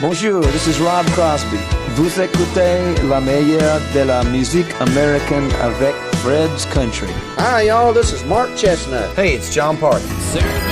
Bonjour, this is Rob Crosby. Vous écoutez la meilleure de la musique américaine avec Fred's Country. Hi, y'all. This is Mark Chesnutt. Hey, it's John Park. Serve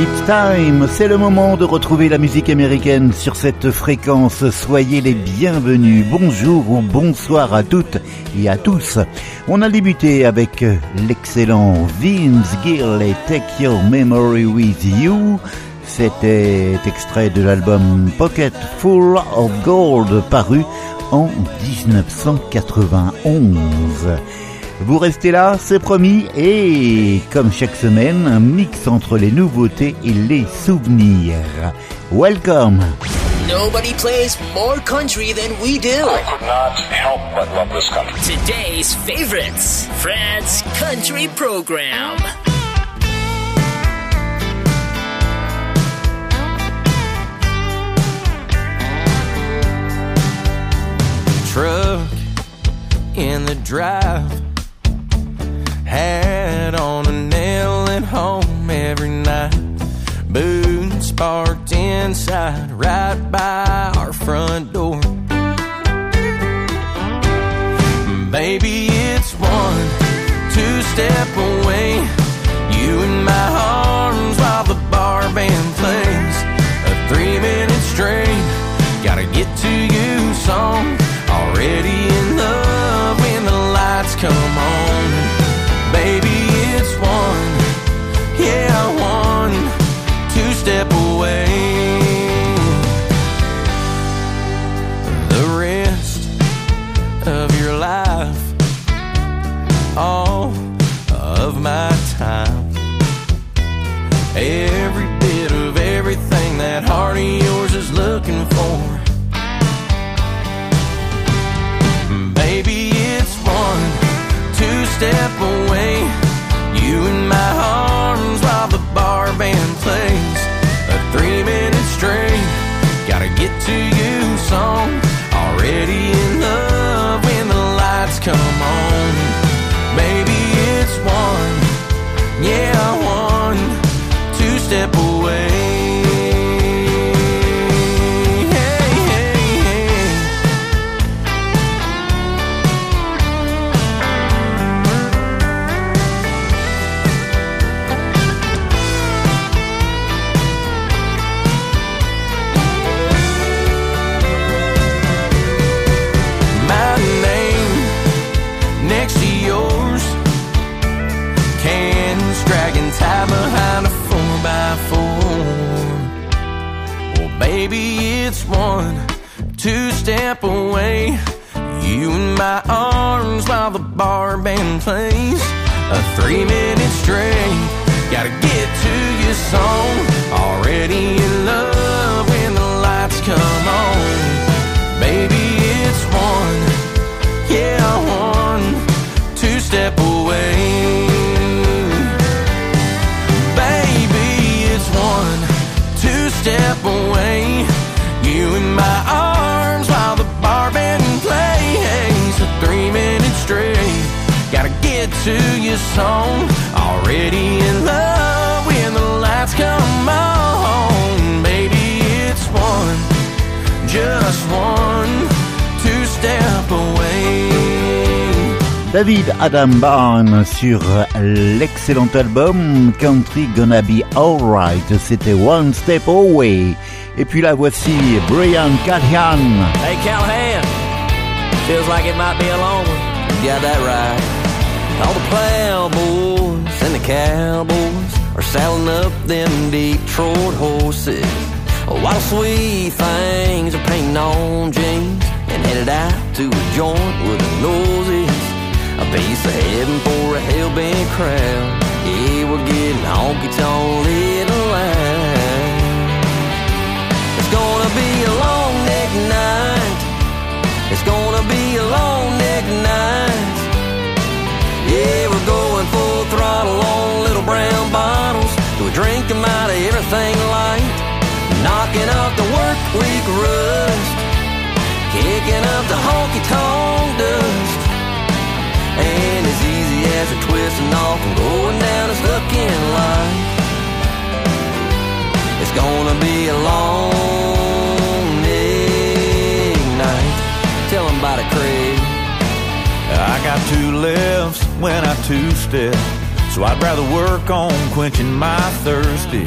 It's time, c'est le moment de retrouver la musique américaine sur cette fréquence. Soyez les bienvenus. Bonjour ou bonsoir à toutes et à tous. On a débuté avec l'excellent Vince Gill et Take Your Memory With You. C'était extrait de l'album Pocket Full of Gold paru en 1991. Vous restez là, c'est promis, et comme chaque semaine, un mix entre les nouveautés et les souvenirs. Welcome Nobody plays more country than we do. I could not help but love this country. Today's favorites, Fred's Country Program. truck in the drive. Hat on a nail at home every night. Boots parked inside, right by our front door. Baby, it's one, two step away. You in my arms come David Adam Barnes sur l'excellent album Country Gonna Be Alright, c'était One Step Away. Et puis la voici Brian Callahan. Hey, Callahan. Feels like it might be a long one. You got that right. All the plowboys and the cowboys are saddling up them Detroit horses. While the sweet things are painting on jeans and headed out to a joint with the noses. A piece of heaven for a hell-bent crowd. Yeah, we're getting honky-tonk little loud. It's gonna be a long neck night. It's gonna be a long neck night. Yeah, we're going full throttle on little brown bottles. We drink 'em out of everything light. Knocking up the work week rust. Kicking up the honky tonk dust. And as easy as we're twisting off and going down this looking light. It's gonna be a long night. Tell 'em about it. I got two lefts when I two step, so I'd rather work on quenching my thirsty.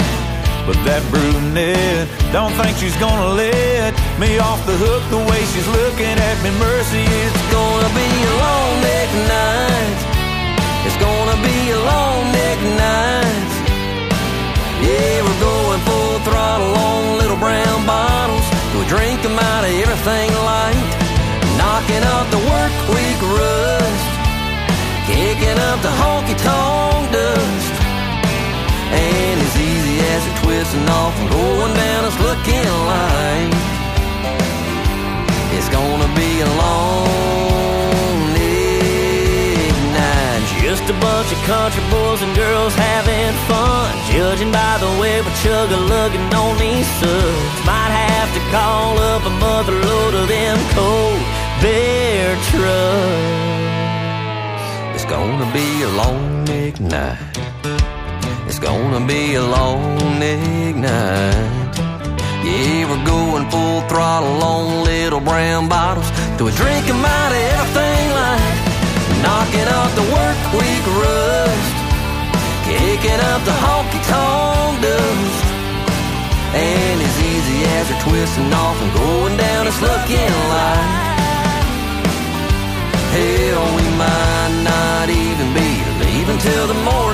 But that brunette don't think she's gonna let me off the hook the way she's looking at me. Mercy, it's gonna be a long neck night. It's gonna be a long neck night. Yeah, we're going full throttle on little brown bottles. We drink 'em out of everything light. Knocking up the work week rust. Kicking up the honky tonk dust. And as we're twisting off and going down this looking light. It's gonna be a long night. Just a bunch of country boys and girls having fun. Judging by the way we chug a lugging on these subs. Might have to call up a mother load of them cold bear trucks. It's gonna be a long night. It's gonna be a long night. Yeah, we're going full throttle on little brown bottles. Do we drink 'em out of everything like knocking up the work week rust, kicking up the honky tonk dust. And as easy as we're twisting off and going down this looking light. Hell, we might not even be leaving till the morning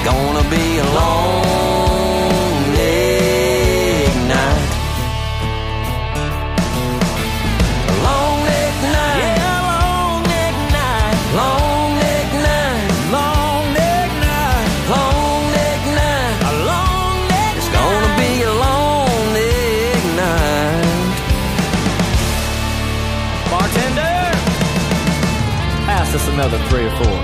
It's gonna be a long late night. Long night. Yeah, long night. Long night. Long night. Long night. Long It's gonna be a long night. Bartender, pass us another three or four.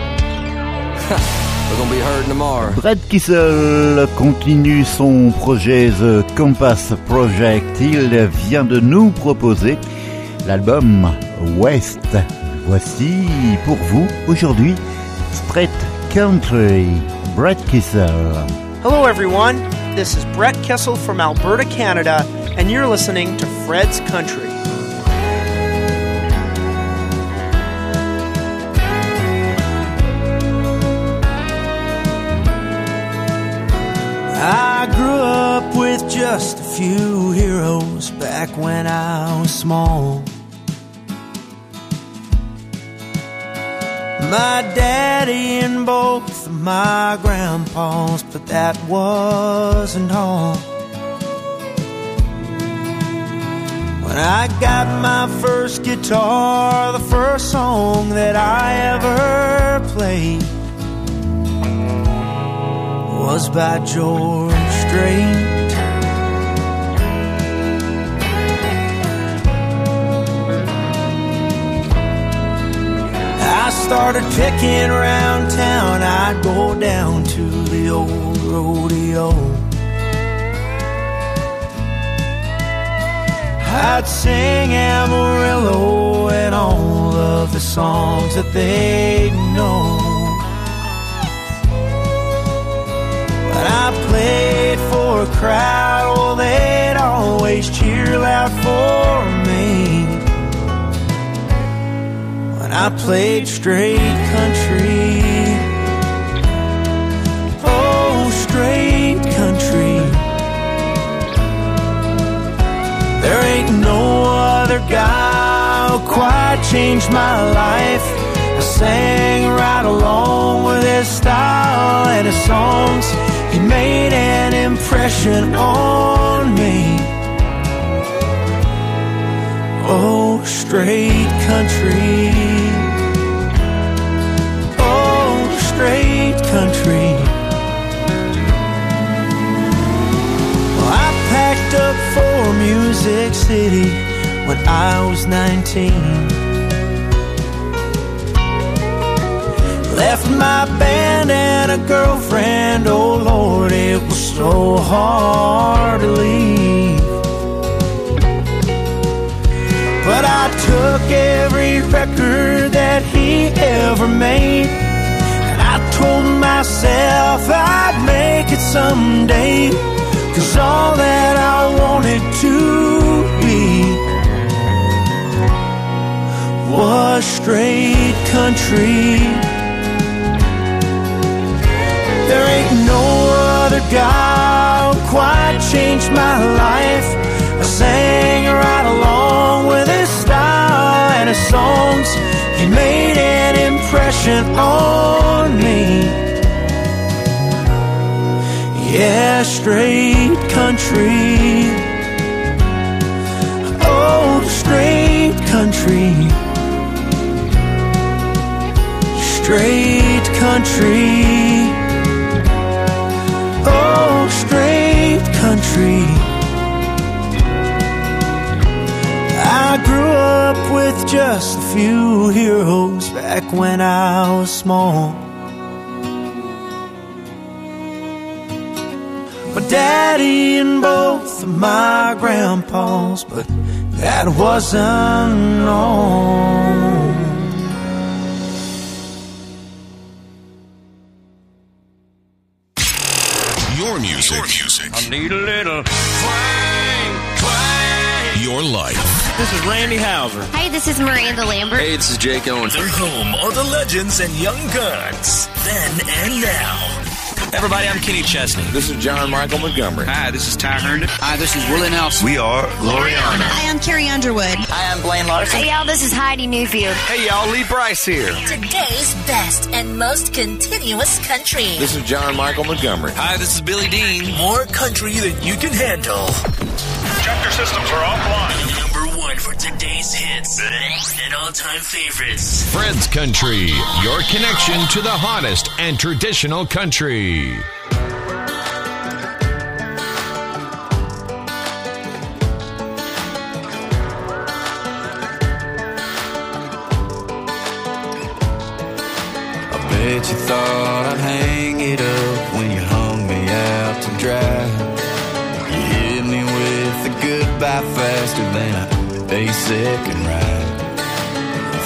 Brad Kissel continue son projet The Compass Project. Il vient de nous proposer l'album West. Voici pour vous aujourd'hui Straight Country. Brad Kissel. Hello, everyone. This is Brett Kessel from Alberta, Canada, and you're listening to Fred's Country. Just a few heroes back when I was small. My daddy and both my grandpas, but that wasn't all. When I got my first guitar, the first song that I ever played was by George Strait. Started picking around town, I'd go down to the old rodeo. I'd sing Amarillo and all of the songs that they know. When I played for a crowd, well, they'd always cheer loud for me. I played straight country, oh, straight country. There ain't no other guy who quite changed my life. I sang right along with his style and his songs. He made an impression on me. Oh, straight country. Up for Music City when I was 19. Left my band and a girlfriend, oh Lord, it was so hard to leave. But I took every record that he ever made, and I told myself I'd make it someday. Cause all that I wanted to be was straight country. There ain't no other guy who quite changed my life. I sang right along with his style and his songs. He made an impression on me. Yeah, straight country. Oh, straight country. Straight country. Oh, straight country. I grew up with just a few heroes back when I was small. My daddy and both of my grandpas, but that wasn't all. Your music. Your music. I need a little twang, twang. Your life. This is Randy Houser. Hi, this is Miranda Lambert. Hey, this is Jake Owens. They're home of the legends and young guns. Then and now. Everybody, I'm Kenny Chesney. This is John Michael Montgomery. Hi, this is Ty Herndon. Hi, this is Willie Nelson. We are Loriana. Hi, I'm Carrie Underwood. Hi, I'm Blaine Larsen. Hey, y'all, this is Heidi Newfield. Hey, y'all, Lee Brice here. Today's best and most continuous country. This is John Michael Montgomery. Hi, this is Billy Dean. More country than you can handle. Check your systems are offline chart for today's hits and all time favorites. Fred's Country, your connection to the hottest and traditional country. I bet you thought I'd hang it up when you hung me out to dry. You hit me with a goodbye faster than I basic and right.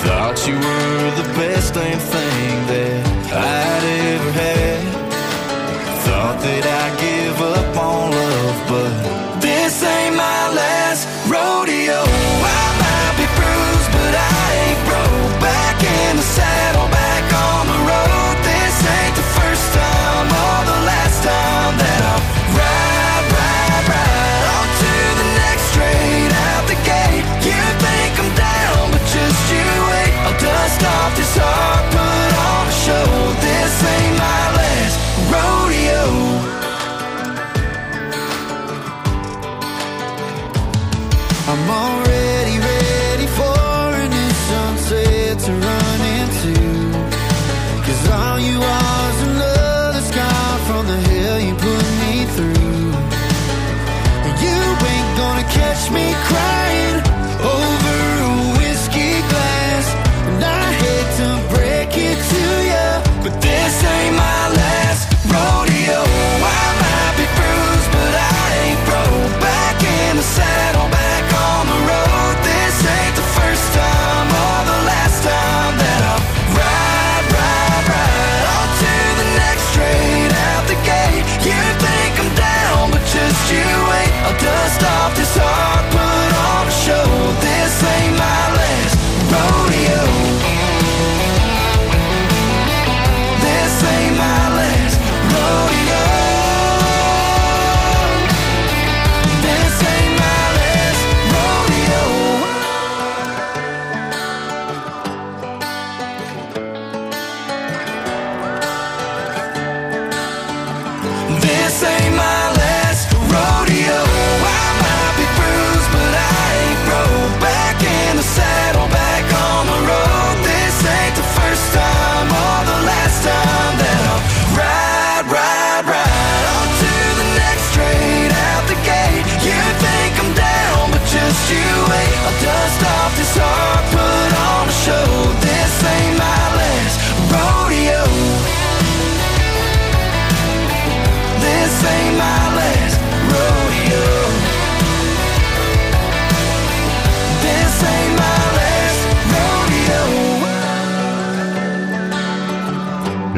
Thought you were the best damn thing that I'd ever had. Thought that I'd give up on love, but.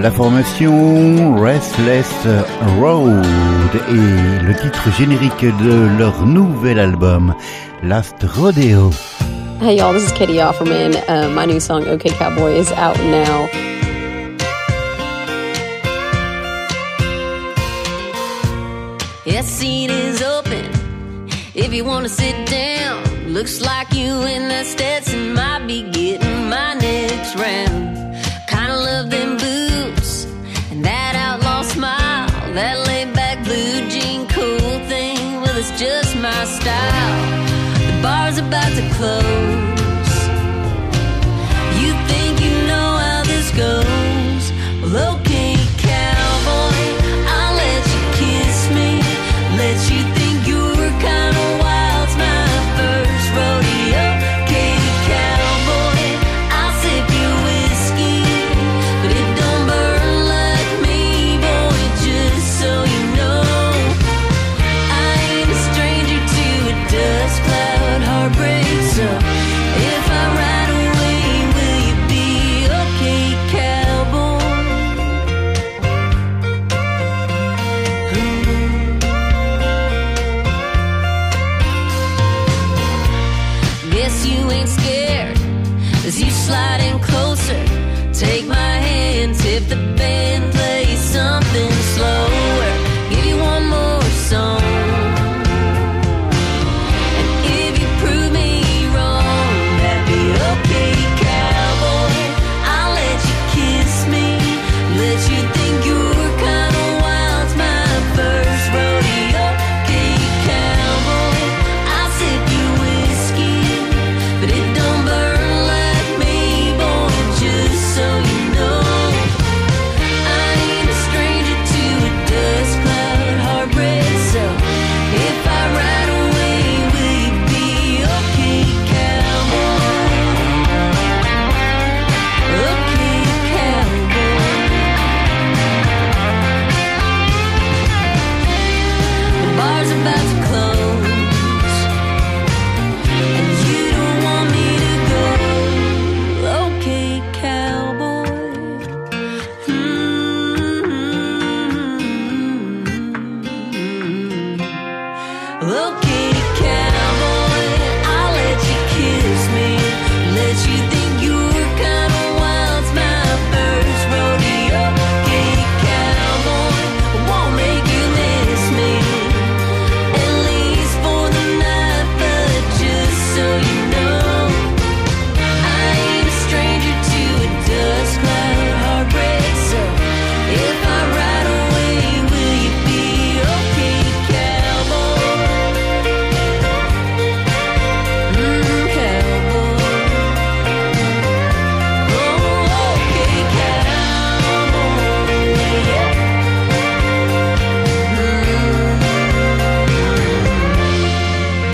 la formation Restless Road et le titre générique de leur nouvel album Last Rodeo. Hey y'all, this is Katie Offerman. Uh, my new song OK Cowboy is out now. That scene is open. If you want to sit down, looks like you and that Stetson might be getting my next round. about to close.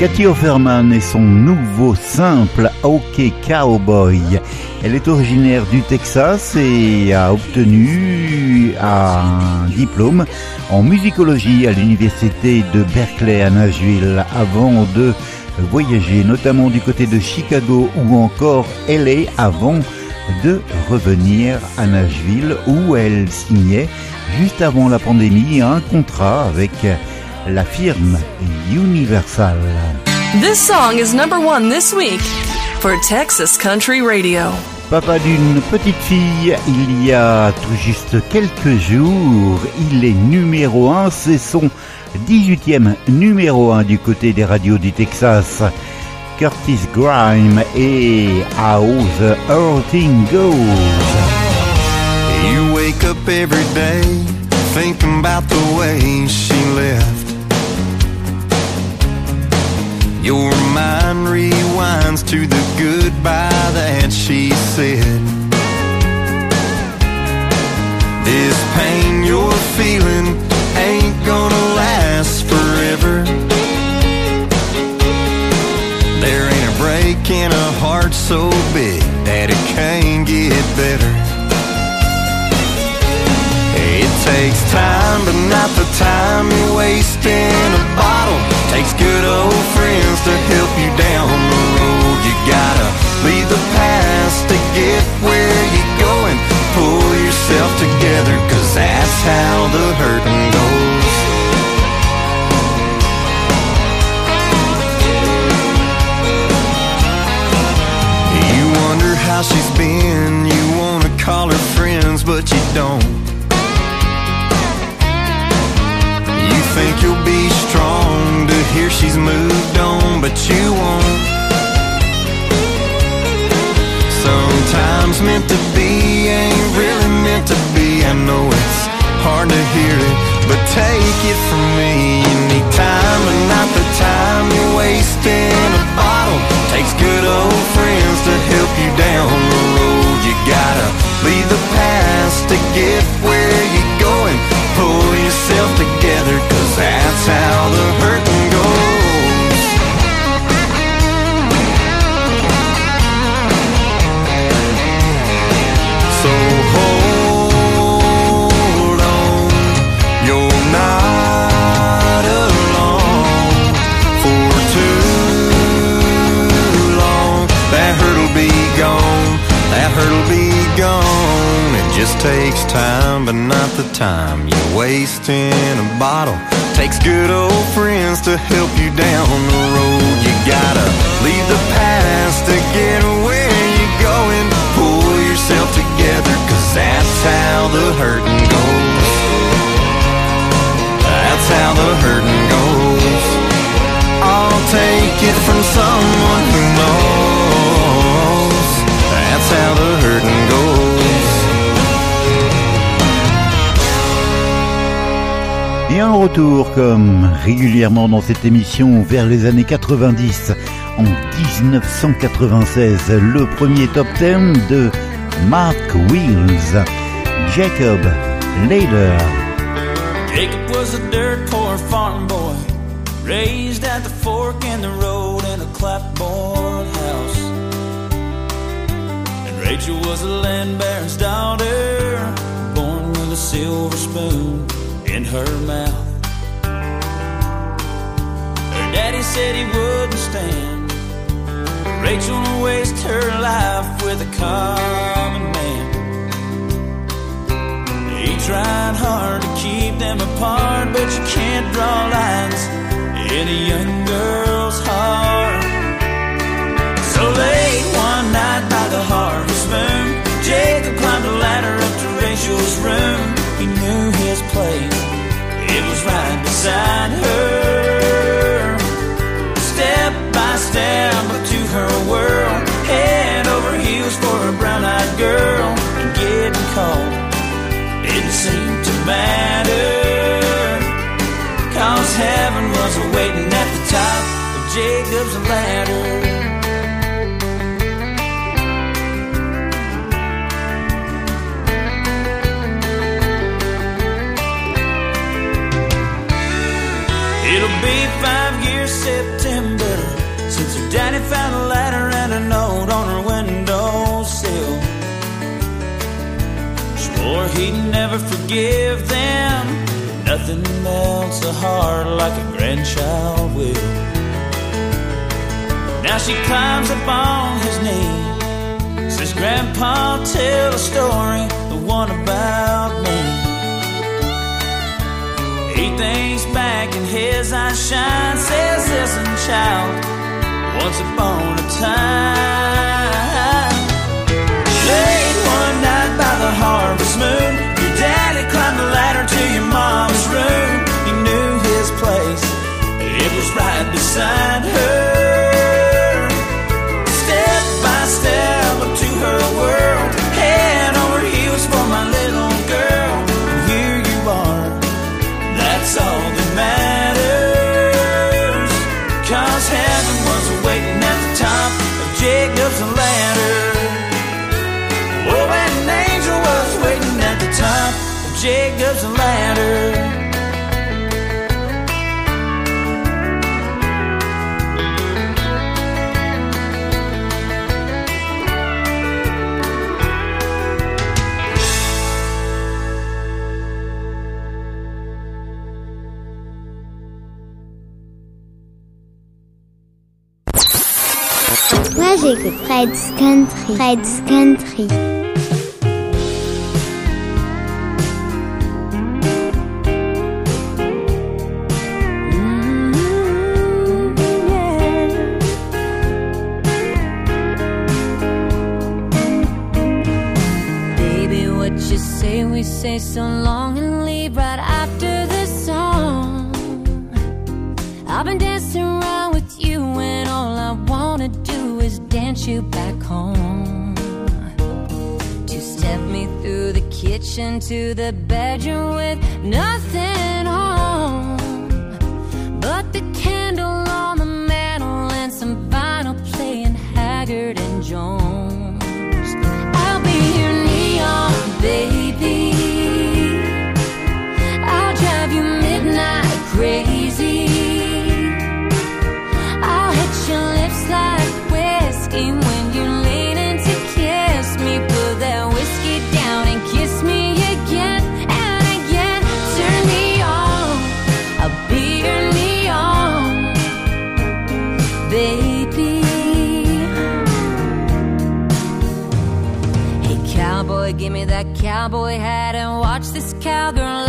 Cathy Offerman et son nouveau simple OK Cowboy. Elle est originaire du Texas et a obtenu un diplôme en musicologie à l'université de Berkeley à Nashville avant de voyager notamment du côté de Chicago ou encore LA avant de revenir à Nashville où elle signait juste avant la pandémie un contrat avec la firme Universal. This song is number one this week for Texas Country Radio. Papa d'une petite fille, il y a tout juste quelques jours, il est numéro un, c'est son 18e numéro 1 du côté des radios du Texas. Curtis Grime et How the Earthing Goes. You wake up every day thinking about the way she left. Your mind rewinds to the goodbye that she said. This pain you're feeling ain't gonna last forever. There ain't a break in a heart so big that it can't get better. It takes time, but not the time you're bottle. Takes good old friends to help you down the road. You gotta leave the past to get where you're going. Pull yourself together, cause that's how the hurting goes. You wonder how she's been. Moved on, but you won't. Sometimes meant to be ain't really meant to be. I know it's hard to hear it, but take it from me. You good old Et un retour comme régulièrement dans cette émission vers les années 90. En 1996, le premier top 10 de Mark Wheels, Jacob Lader. Jacob was a dirt poor farm boy, raised at the fork in the road in a clapboard house. And Rachel was a land baron's daughter, born with a silver spoon in her mouth. Her daddy said he wouldn't stand Rachel waste her life with a common man. He tried hard to keep them apart, but you can't draw lines in a young girl's heart. So late one night by the harvest moon, Jacob climbed a ladder up to Rachel's room. He knew his place, it was right beside her. Step by step to her world, head over heels for a brown-eyed girl, and getting caught didn't seem to matter. Cause heaven was waiting at the top of Jacob's ladder. Found a letter and a note on her windowsill. Swore he'd never forgive them. Nothing melts a heart like a grandchild will. Now she climbs up on his knee. Says, Grandpa, tell a story, the one about me. He thinks back and his eyes shine. Says, Listen, child, once upon a time. Late one night by the harvest moon, your daddy climbed the ladder to your mom's room. He knew his place, it was right beside her. Fred's Country. Fred's Country. Mm, Baby, what you say, we say so long you back home. To step me through the kitchen to the bedroom with nothing on cowboy hat and watch this cowgirl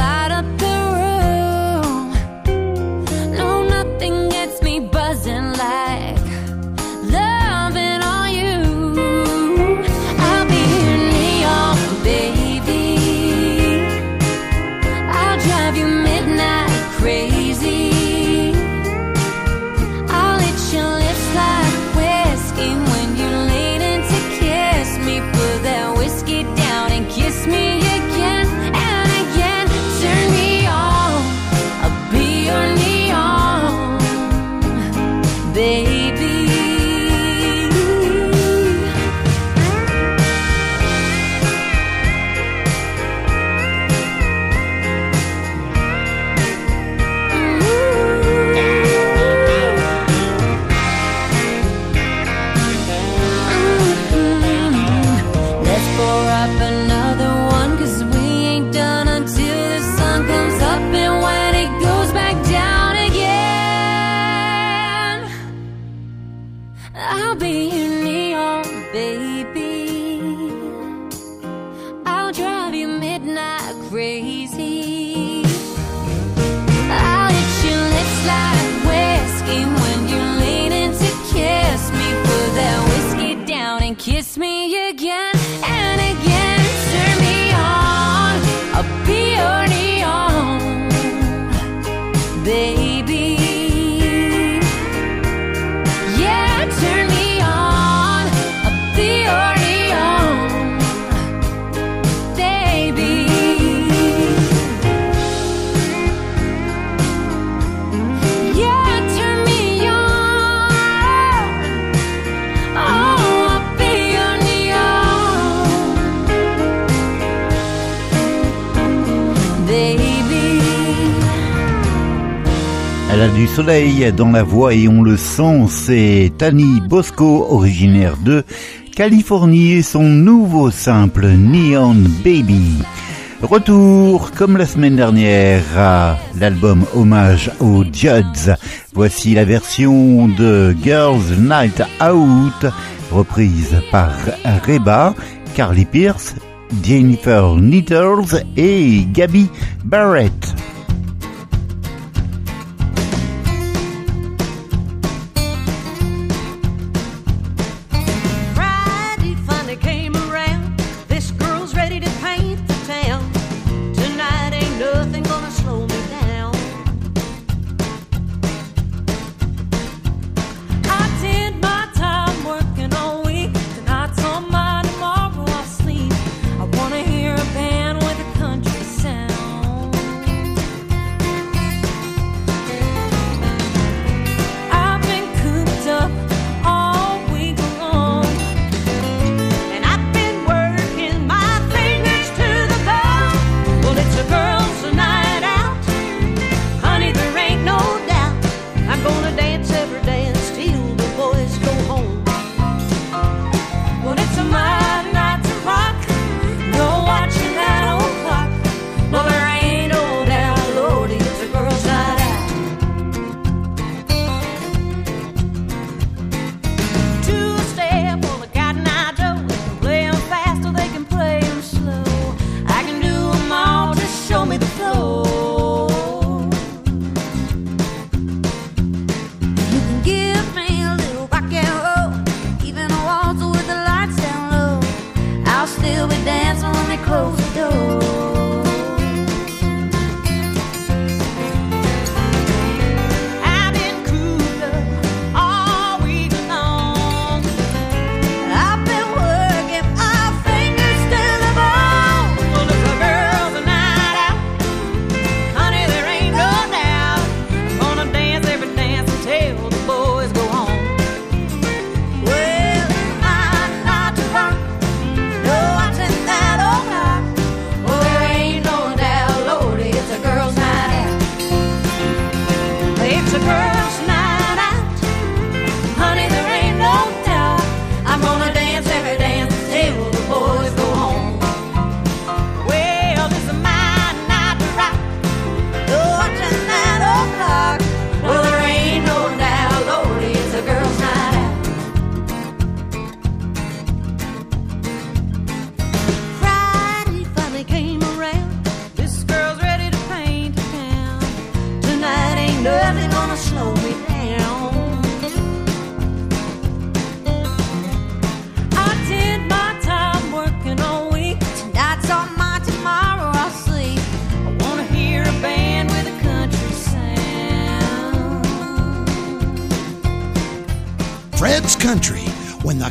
soleil dans la voix et on le sent, c'est Tani Bosco, originaire de Californie et son nouveau simple Neon Baby. Retour, comme la semaine dernière, à l'album hommage aux Judds. Voici la version de Girls Night Out, reprise par Reba, Carly Pierce, Jennifer Nettles et Gabby Barrett.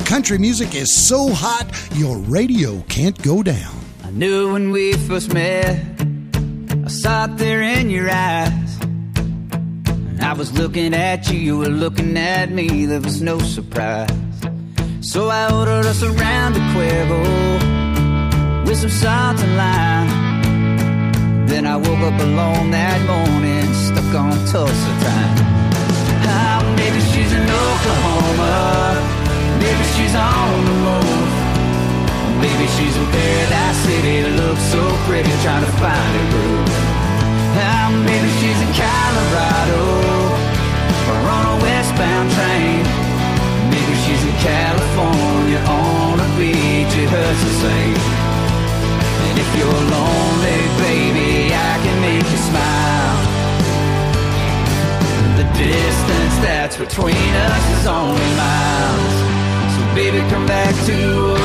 Country music is so hot, your radio can't go down. I knew when we first met, I saw it there in your eyes. And I was looking at you, you were looking at me, there was no surprise. So I ordered us a round of Cuervo with some salt and lime. Then I woke up alone that morning, stuck on Tulsa time. Ah, maybe she's in Oklahoma. Maybe she's on the move. Maybe she's in Paradise City looks so pretty, trying to find a groove. Ah, maybe she's in Colorado or on a westbound train. Maybe she's in California on a beach. It hurts the same. And if you're lonely, baby, I can make you smile. The distance that's between us is only miles baby, come back to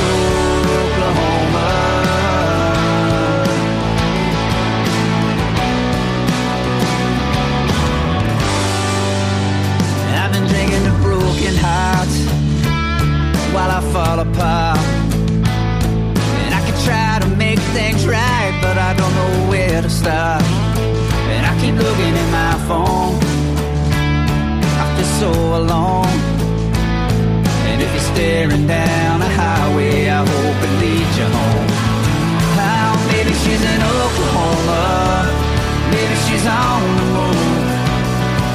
she's on the moon.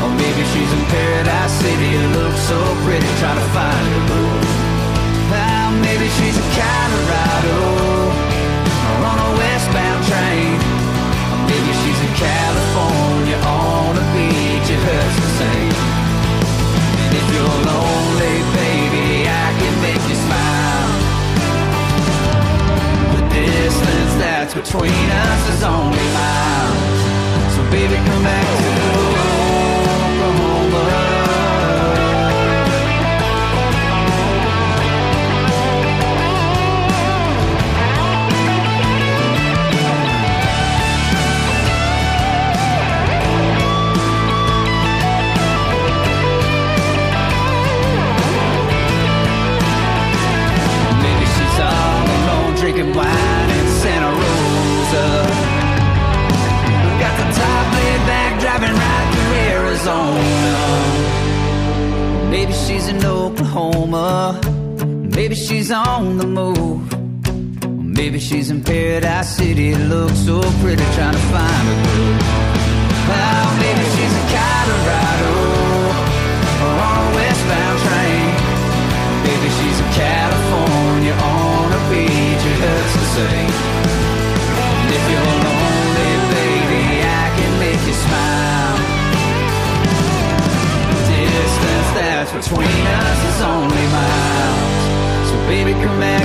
Or maybe she's in Paradise City. Looks so pretty, try to find her moon. Maybe she's in Colorado. Or on a westbound train. Or maybe she's in California on a beach. It hurts the same. And if you're lonely, baby, I can make you smile. The distance that's between us is only miles. Baby, come back to Oklahoma. She's on the move. Maybe she's in Paradise City. It looks so pretty, trying to find a groove. Well, maybe she's in Colorado or on a westbound train. Maybe she's in California on a beach. It hurts to say. And if you're lonely, baby, I can make you smile. The distance that's between us is only miles. Baby, come back